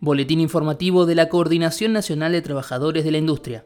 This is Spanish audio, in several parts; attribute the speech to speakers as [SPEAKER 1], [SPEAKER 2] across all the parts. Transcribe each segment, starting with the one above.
[SPEAKER 1] Boletín informativo de la Coordinación Nacional de Trabajadores de la Industria.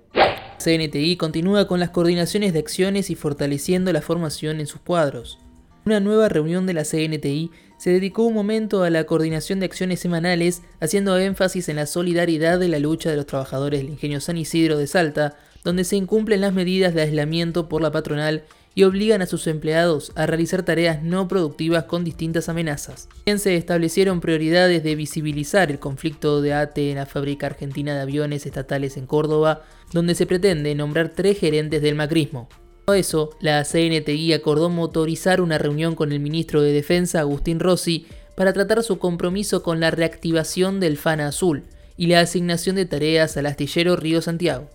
[SPEAKER 1] CNTI continúa con las coordinaciones de acciones y fortaleciendo la formación en sus cuadros. Una nueva reunión de la CNTI se dedicó un momento a la coordinación de acciones semanales, haciendo énfasis en la solidaridad de la lucha de los trabajadores del ingenio San Isidro de Salta, donde se incumplen las medidas de aislamiento por la patronal y obligan a sus empleados a realizar tareas no productivas con distintas amenazas. También se establecieron prioridades de visibilizar el conflicto de ATE en la fábrica argentina de aviones estatales en Córdoba, donde se pretende nombrar tres gerentes del macrismo. Por eso, la CNTI acordó motorizar una reunión con el ministro de Defensa, Agustín Rossi, para tratar su compromiso con la reactivación del FANA Azul y la asignación de tareas al astillero Río Santiago.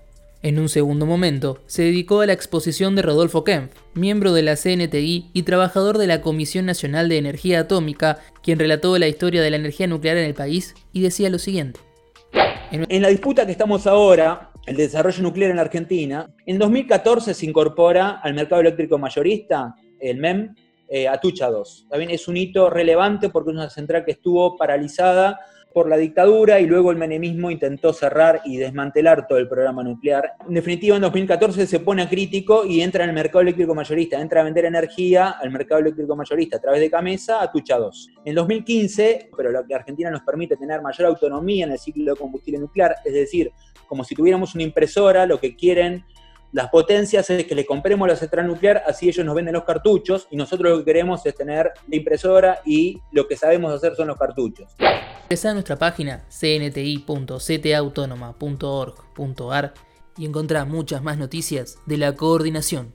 [SPEAKER 1] En un segundo momento, se dedicó a la exposición de Rodolfo Kempf, miembro de la CNTI y trabajador de la Comisión Nacional de Energía Atómica, quien relató la historia de la energía nuclear en el país y decía lo siguiente.
[SPEAKER 2] En la disputa que estamos ahora, el desarrollo nuclear en la Argentina, en 2014 se incorpora al mercado eléctrico mayorista, el MEM, eh, Atucha 2. También es un hito relevante porque es una central que estuvo paralizada por la dictadura y luego el menemismo intentó cerrar y desmantelar todo el programa nuclear. En definitiva, en 2014 se pone a crítico y entra en el mercado eléctrico mayorista, entra a vender energía al mercado eléctrico mayorista a través de Camesa a Tucha 2. En 2015, pero lo que Argentina nos permite tener mayor autonomía en el ciclo de combustible nuclear, es decir, como si tuviéramos una impresora, lo que quieren las potencias es que le compremos la central nuclear, así ellos nos venden los cartuchos y nosotros lo que queremos es tener la impresora y lo que sabemos hacer son los cartuchos.
[SPEAKER 1] Ingresa a nuestra página cnti.ctautonoma.org.ar y encontrá muchas más noticias de la coordinación.